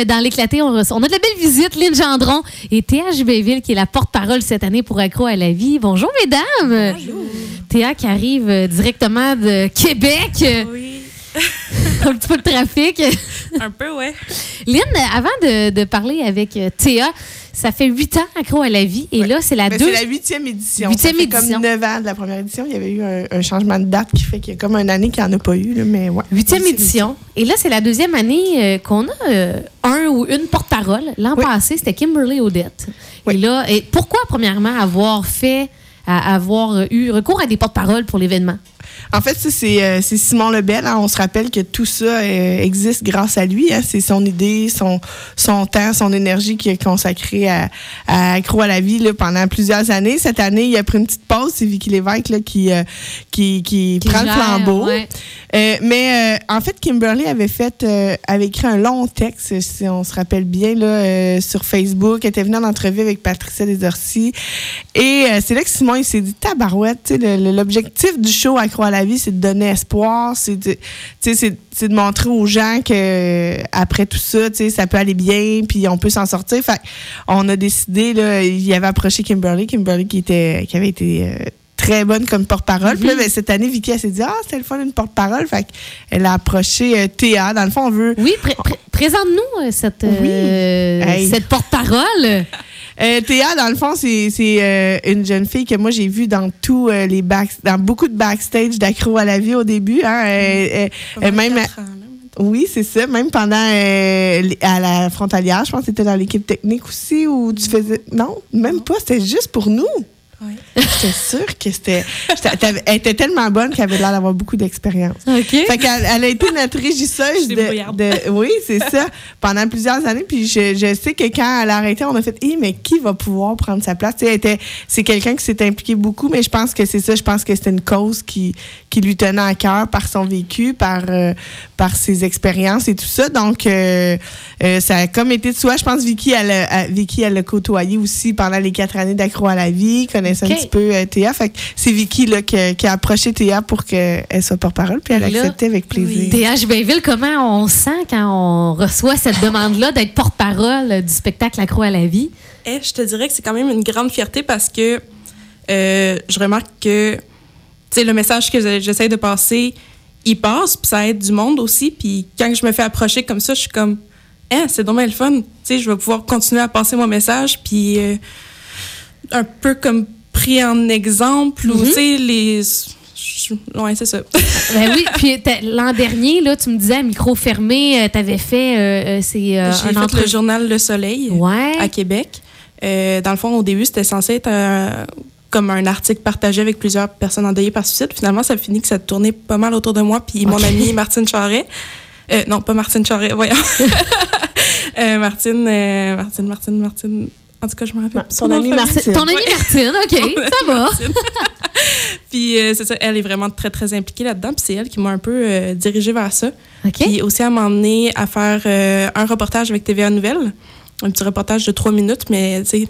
euh, dans l'éclaté, on, on a de la belle visite, Lynn Gendron et Théa Jubéville, qui est la porte-parole cette année pour Accro à la vie. Bonjour, mesdames. Théa qui arrive euh, directement de Québec. Oui, Un petit peu de trafic. un peu, ouais. Lynn, avant de, de parler avec euh, Théa, ça fait huit ans Accro à la vie. Et Ouais. là, c'est la Ben, deux. c'est la huitième édition. Huitième Ça fait édition. comme neuf ans de la première édition. Il y avait eu un, un changement de date qui fait qu'il y a comme une année qu'il n'y en a pas eu. Là, mais ouais. Huitième édition. Et là, c'est la deuxième année euh, qu'on a euh, un ou une porte-parole. L'an Oui. passé, c'était Kimberly Odette. Oui. Et là, et pourquoi, premièrement, avoir fait, à- avoir eu recours à des porte-paroles pour l'événement? En fait, c'est euh, c'est Simon Lebel. hein. On se rappelle que tout ça euh, existe grâce à lui. hein. C'est son idée, son, son temps, son énergie qu'il a consacré à, à Accro à la vie là, pendant plusieurs années. Cette année, il a pris une petite pause. C'est Vicky Lévesque là, qui, euh, qui, qui, Qui prend le flambeau. ouais. Euh, mais en fait, Kimberly avait fait, avait écrit un long texte, si on se rappelle bien, là, sur Facebook. Elle était venue en entrevue avec Patricia Desorcy. Et c'est là que Simon, il s'est dit, tabarouette, l'objectif du show Accro à la vie, c'est de donner espoir, c'est de, de montrer aux gens que après tout ça, ça peut aller bien, puis on peut s'en sortir. Fait on a décidé, là, il avait approché Kimberly, Kimberly qui était, qui avait été euh, très bonne comme porte-parole. Puis là, ben, cette année, Vicky, elle s'est dit, ah, c'était le fun d'une porte-parole. Fait elle a approché euh, Théa. Dans le fond, on veut. Oui, pré- pré- présente-nous euh, cette, euh, Hey. cette porte-parole. Euh, Théa, dans le fond, c'est euh, une jeune fille que moi, j'ai vue dans tous euh, les back, dans beaucoup de backstage d'accro à la vie au début. Hein, Euh, même, 24 ans, là, maintenant. oui, c'est ça. Même pendant euh, à la frontalière, je pense que c'était dans l'équipe technique aussi où tu faisais. Non, même pas. C'était juste pour nous. Ouais. J'étais sûre que c'était. Elle était tellement bonne qu'elle avait l'air d'avoir beaucoup d'expérience. OK. Fait qu'elle elle a été notre régisseuse de, de- Oui, c'est ça. Pendant plusieurs années. Puis je, je sais que quand elle a arrêté, on a fait Hé, mais qui va pouvoir prendre sa place? C'est quelqu'un qui s'est impliqué beaucoup, mais je pense que c'est ça. Je pense que c'était une cause qui, qui lui tenait à cœur par son vécu, par, euh, par ses expériences et tout ça. Donc, euh, euh, ça a comme été de soi. Je pense que Vicky, elle a, Vicky, elle l'a côtoyé aussi pendant les quatre années d'accro à la vie, connaissait OK. un petit peu euh, Théa. Fait c'est Vicky là, qui, qui a approché Théa pour qu'elle soit porte-parole, puis elle a accepté avec plaisir. oui. Théa Jubéville, comment on sent quand on reçoit cette demande-là d'être porte-parole du spectacle Accro à la vie? Eh, je te dirais que c'est quand même une grande fierté parce que euh, je remarque que tu sais, le message que je- j'essaie de passer, il passe, puis ça aide du monde aussi. Puis quand je me fais approcher comme ça, je suis comme, eh, c'est dommage le fun. Tu sais, je vais pouvoir continuer à passer mon message, puis euh, un peu comme pris en exemple, ou Mhm. tu sais, les. Ouais, c'est ça. Ben oui, puis l'an dernier, là, tu me disais à micro fermé, tu avais fait euh, euh, c'est, euh, J'ai un fait entre- le journal Le Soleil. Ouais. à Québec. Euh, dans le fond, au début, c'était censé être un- comme un article partagé avec plusieurs personnes endeuillées par suicide. Finalement, ça finit que ça tournait pas mal autour de moi, puis mon amie Martine Charret. Euh, non, pas Martine Charret, voyons. Euh, Martine, euh, Martine, Martine, Martine. En tout cas, je me rappelle. nom amie. Martine. Ton amie. Martine, OK, ça va. Puis euh, c'est ça, elle est vraiment très, très impliquée là-dedans. Puis c'est elle qui m'a un peu euh, dirigée vers ça. OK. Puis aussi à m'emmener à faire euh, un reportage avec TVA Nouvelles. Un petit reportage de trois minutes, mais tu sais,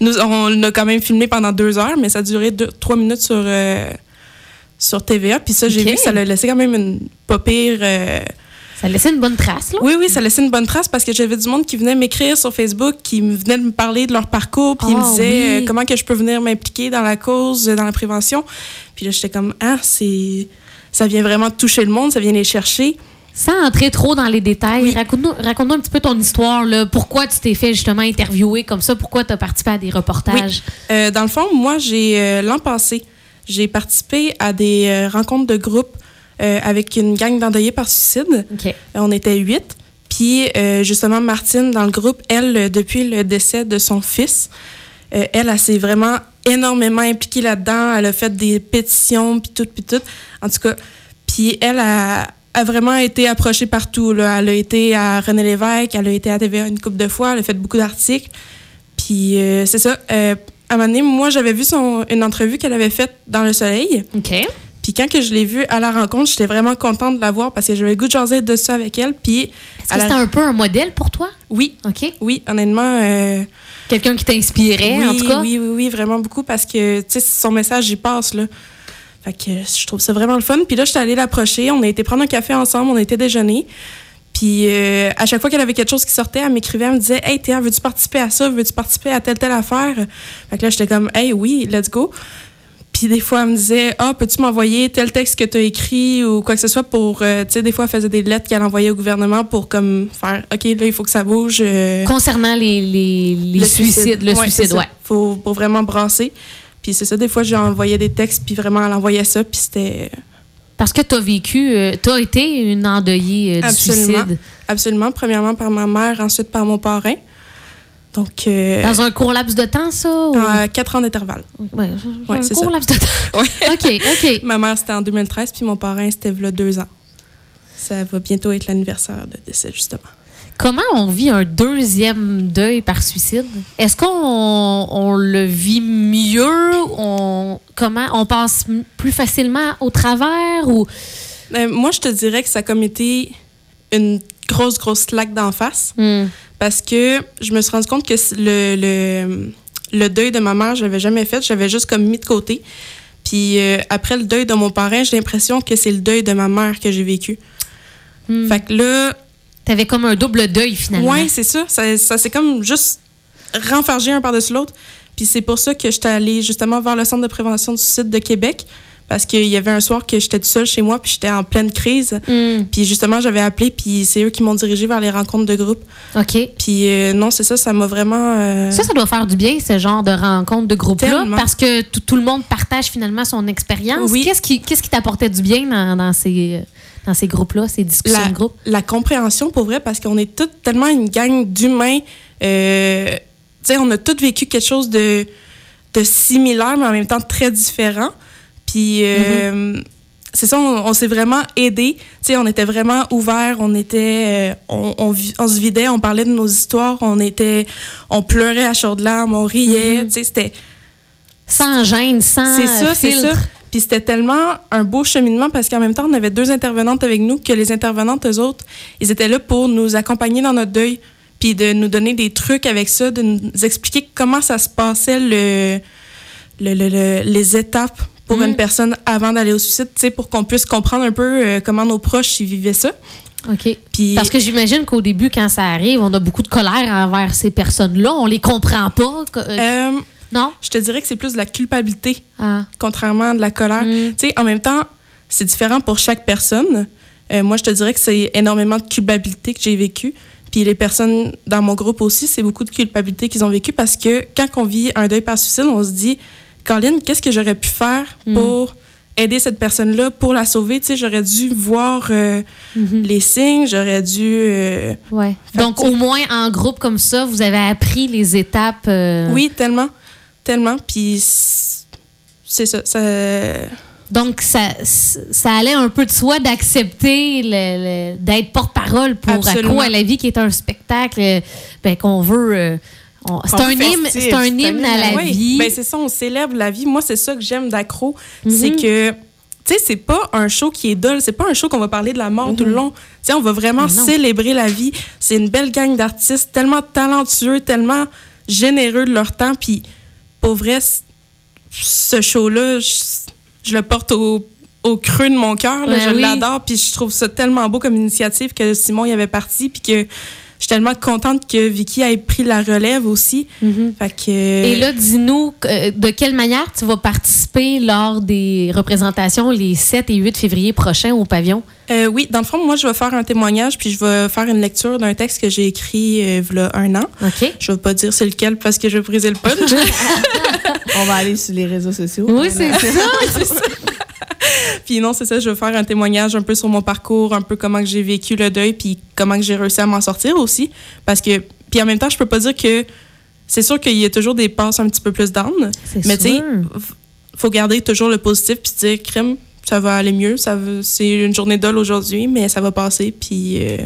nous, on l'a quand même filmé pendant deux heures, mais ça a duré deux, trois minutes sur, euh, sur TVA. Puis ça, j'ai vu que ça l'a laissé quand même une pas pire. Ça laissait une bonne trace, là? Oui, oui, ça laissait une bonne trace parce que j'avais du monde qui venait m'écrire sur Facebook, qui me venait de me parler de leur parcours, puis ils me Ah, disaient oui. euh, comment que je peux venir m'impliquer dans la cause, euh, dans la prévention. Puis là, j'étais comme, ah, c'est. Ça vient vraiment toucher le monde, ça vient les chercher. Sans entrer trop dans les détails, Oui. raconte-nous raconte un petit peu ton histoire. Là. Pourquoi tu t'es fait justement interviewer comme ça? Pourquoi tu as participé à des reportages? Euh, dans le fond, moi, j'ai euh, l'an passé, j'ai participé à des euh, rencontres de groupe euh, avec une gang d'endeuillés par suicide. On était huit. Puis, euh, justement, Martine, dans le groupe, elle, euh, depuis le décès de son fils, euh, elle, elle s'est vraiment énormément impliquée là-dedans. Elle a fait des pétitions, puis tout, puis tout. En tout cas, puis elle a, a vraiment été approchée partout. Là. Elle a été à René Lévesque, elle a été à TVA une couple de fois, elle a fait beaucoup d'articles. Puis, euh, c'est ça. À un moment donné, moi, j'avais vu son, une entrevue qu'elle avait faite dans Le Soleil. OK. Puis quand que je l'ai vue à la rencontre, j'étais vraiment contente de la voir parce que j'avais le goût de jaser de ça avec elle. Puis, Est-ce que c'était un peu un modèle pour toi? oui, OK. oui, honnêtement, euh, Quelqu'un qui t'inspirait, oui, en tout cas? oui, oui, oui, vraiment beaucoup parce que, tu sais, son message, j'y passe, là. Fait que je trouve ça vraiment le fun. Puis là, j'étais allée l'approcher. On a été prendre un café ensemble, on a été déjeuner. Puis euh, à chaque fois qu'elle avait quelque chose qui sortait, elle m'écrivait, elle me disait Hey Théa, veux-tu participer à ça? Veux-tu participer à telle, telle affaire? Fait que là, j'étais comme Hey, oui, let's go. Puis des fois, elle me disait Ah, peux-tu m'envoyer tel texte que tu as écrit ou quoi que ce soit pour. euh, tu sais, des fois, elle faisait des lettres qu'elle envoyait au gouvernement pour comme faire OK, là, il faut que ça bouge. euh, Concernant les, les, les le suicides, le Ouais, suicide, ça. ouais. Faut, faut vraiment brasser. Puis c'est ça, des fois, j'ai envoyé des textes, puis vraiment, elle envoyait ça, puis c'était. Parce que tu as vécu, tu as été une endeuillée euh, du Absolument. suicide. Absolument. Premièrement par ma mère, ensuite par mon parrain. Donc, euh, Dans un court laps de temps, ça? ou- à quatre ans d'intervalle. Ouais, un court ça. laps de temps. Ouais. OK, OK. Ma mère, c'était en 2013, puis mon parrain, c'était a deux ans. Ça va bientôt être l'anniversaire de décès, justement. Comment on vit un deuxième deuil par suicide? Est-ce qu'on on le vit mieux? On, comment, on passe plus facilement au travers? Ou... Euh, moi, je te dirais que ça a comme été une grosse, grosse claque d'en face. Hmm. parce que je me suis rendu compte que le, le, le deuil de ma mère, je l'avais jamais fait. J'avais juste comme mis de côté. Puis euh, après le deuil de mon parrain, j'ai l'impression que c'est le deuil de ma mère que j'ai vécu. Hmm. Fait que là, T'avais comme un double deuil, finalement. ouais, c'est ça. Ça, ça s'est comme juste renfargé un par-dessus l'autre. Puis c'est pour ça que j'étais allée justement vers le Centre de prévention du suicide de Québec. Parce qu'il y avait un soir que j'étais toute seule chez moi, puis j'étais en pleine crise. Hmm. Puis justement, j'avais appelé, puis c'est eux qui m'ont dirigée vers les rencontres de groupe. OK. Puis euh, non, c'est ça, ça m'a vraiment... euh, Ça, ça doit faire du bien, ce genre de rencontre de groupe-là, Tellement. parce que tout, le monde partage finalement son expérience. Oui. Qu'est-ce qui qu'est-ce qui t'apportait du bien dans, dans ces, dans ces groupes-là, ces discussions la, de groupe? la compréhension pour vrai parce qu'on est toutes tellement une gang d'humains euh, tu sais on a tous vécu quelque chose de de similaire mais en même temps très différent puis euh, c'est ça on, on s'est vraiment aidés tu sais on était vraiment ouverts on était euh, on, on, vi- on se vidait on parlait de nos histoires on était on pleurait à chaudes larmes on riait Mhm. tu sais c'était Sans gêne, sans c'est ça, c'est ça. Puis c'était tellement un beau cheminement parce qu'en même temps, on avait deux intervenantes avec nous que les intervenantes, eux autres, ils étaient là pour nous accompagner dans notre deuil, puis de nous donner des trucs avec ça, de nous expliquer comment ça se passait, le, le- le- le- les étapes pour Mm. une personne avant d'aller au suicide, tu sais, pour qu'on puisse comprendre un peu euh, comment nos proches y vivaient ça. OK. Puis Parce que j'imagine qu'au début, quand ça arrive, on a beaucoup de colère envers ces personnes-là. On les comprend pas. euh, euh, non? je te dirais que c'est plus de la culpabilité Ah. contrairement à de la colère. Mm. Tu sais, en même temps, c'est différent pour chaque personne. Euh, moi, je te dirais que c'est énormément de culpabilité que j'ai vécu. Puis les personnes dans mon groupe aussi, c'est beaucoup de culpabilité qu'ils ont vécu parce que quand on vit un deuil par suicide, on se dit, Colin, qu'est-ce que j'aurais pu faire Mm. pour aider cette personne-là, pour la sauver? Tu sais, j'aurais dû voir euh, Mhm. les signes, j'aurais dû... euh, Ouais. Donc, au moins, en groupe comme ça, vous avez appris les étapes. euh, Oui, tellement, tellement. Puis c'est ça, ça... Donc, ça, ça allait un peu de soi d'accepter d'être porte-parole pour. Accro à la vie, qui est un spectacle euh, ben, qu'on veut. C'est un hymne, c'est un c'est à la Oui, vie. ben c'est ça, on célèbre la vie. Moi, c'est ça que j'aime d'accro. C'est Mhm. que, tu sais, c'est pas un show qui est dole. C'est pas un show qu'on va parler de la mort tout le long. Tu sais, on va vraiment non. célébrer la vie. C'est une belle gang d'artistes tellement talentueux, tellement généreux de leur temps. Puis, pour vrai, ce show-là, je, je le porte au, au creux de mon cœur. Ben je oui. l'adore. Puis, je trouve ça tellement beau comme initiative que Simon y avait parti. Puis que je suis tellement contente que Vicky ait pris la relève aussi. Mhm. Fait que... Et là, dis-nous euh, de quelle manière tu vas participer lors des représentations les 7 et 8 février prochains au pavillon? Euh, oui, dans le fond, moi, je vais faire un témoignage, puis je vais faire une lecture d'un texte que j'ai écrit euh, v'là un an. OK? Je vais pas dire c'est lequel parce que je vais briser le punch. On va aller sur les réseaux sociaux. Oui, c'est ça. puis non, c'est ça, je vais faire un témoignage un peu sur mon parcours, un peu comment que j'ai vécu le deuil, puis comment que j'ai réussi à m'en sortir aussi. Parce que, puis en même temps, je peux pas dire que c'est sûr qu'il y a toujours des passes un petit peu plus down, mais tu sais, faut garder toujours le positif, puis dire, crème, ça va aller mieux, ça c'est une journée dole aujourd'hui, mais ça va passer, puis euh,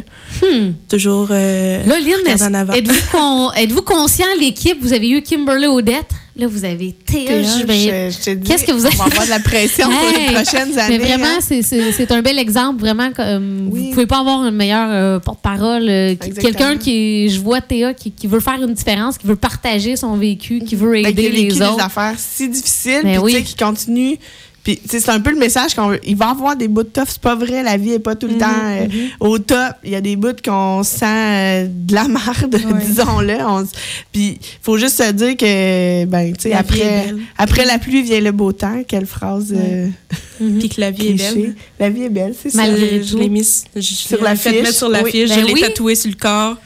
Hmm. toujours. euh, Là, Lynn, êtes-vous con- conscient, l'équipe? Vous avez eu Kimberly Odette? Là, vous avez Théa Jubin. Qu'est-ce que vous On va avoir de la pression pour Hey! les prochaines années. Mais vraiment, hein. c'est- un bel exemple. Vraiment, comme, Oui. vous pouvez pas avoir une meilleure euh, porte-parole. euh. Quelqu'un qui, je vois Théa, qui, qui veut faire une différence, qui veut partager son vécu, qui veut qu'il aider a les des autres. affaires si difficiles, Ben puis oui. qui continue, Puis, c'est un peu le message qu'on veut. Il va y avoir des bouts de tough, c'est pas vrai, la vie est pas tout le Mhm, temps euh, au top. Il y a des bouts qu'on sent euh, de la marde, disons-le. On s- Puis, faut juste se dire que, ben, tu sais, après, après la pluie vient le beau temps. Quelle phrase euh, Puis que la vie est belle. La vie est belle, c'est ça. Malgré je tout. l'ai mis je, je Sur la fait fiche. mettre sur la Oui. fiche, Ben je l'ai oui. tatoué sur le corps.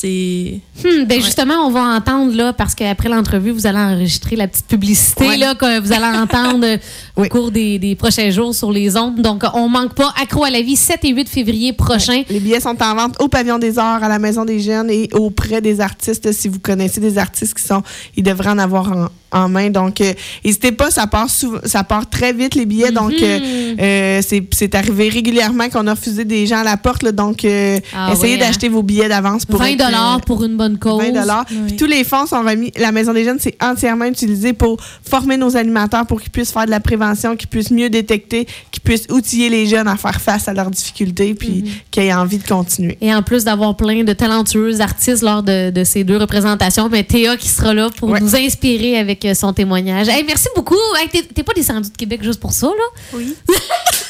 C'est Hmm, ben justement, on va entendre là, parce qu'après l'entrevue, vous allez enregistrer la petite publicité Ouais. là, que vous allez entendre euh, au Oui. cours des, des prochains jours sur les ondes. Donc, on manque pas. Accro à la vie, 7 et 8 février prochain. Les billets sont en vente au Pavillon des Arts, à la Maison des Jeunes et auprès des artistes. Si vous connaissez des artistes qui sont, ils devraient en avoir en, en main. Donc, euh, n'hésitez pas, ça part, ça part très vite les billets. Donc, euh, Mhm. euh, c'est arrivé régulièrement qu'on a refusé des gens à la porte. là. donc, euh, Ah essayez ouais, hein. d'acheter vos billets d'avance pour 20 être, euh, dollars pour une bonne cause. 20 dollars. Oui. Puis tous les fonds sont remis. La Maison des Jeunes, c'est entièrement utilisé pour former nos animateurs pour qu'ils puissent faire de la prévention, qu'ils puissent mieux détecter, qu'ils puissent outiller les jeunes à faire face à leurs difficultés, puis Mhm. qu'ils aient envie de continuer. Et en plus d'avoir plein de talentueux artistes lors de, de ces deux représentations, ben, Théa qui sera là pour Ouais. nous inspirer avec euh, son témoignage. Hey, merci beaucoup. Hey, t'es- T'es pas descendu de Québec juste pour ça, là? Oui.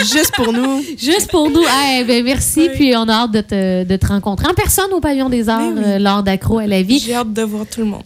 Juste pour nous. Juste pour nous. Hey, ben, merci. Oui. Puis on a hâte de te, de te rencontrer en personne au Pavillon des Arts Mais oui. euh, lors d'Accro à la vie. j'ai hâte de voir tout le monde.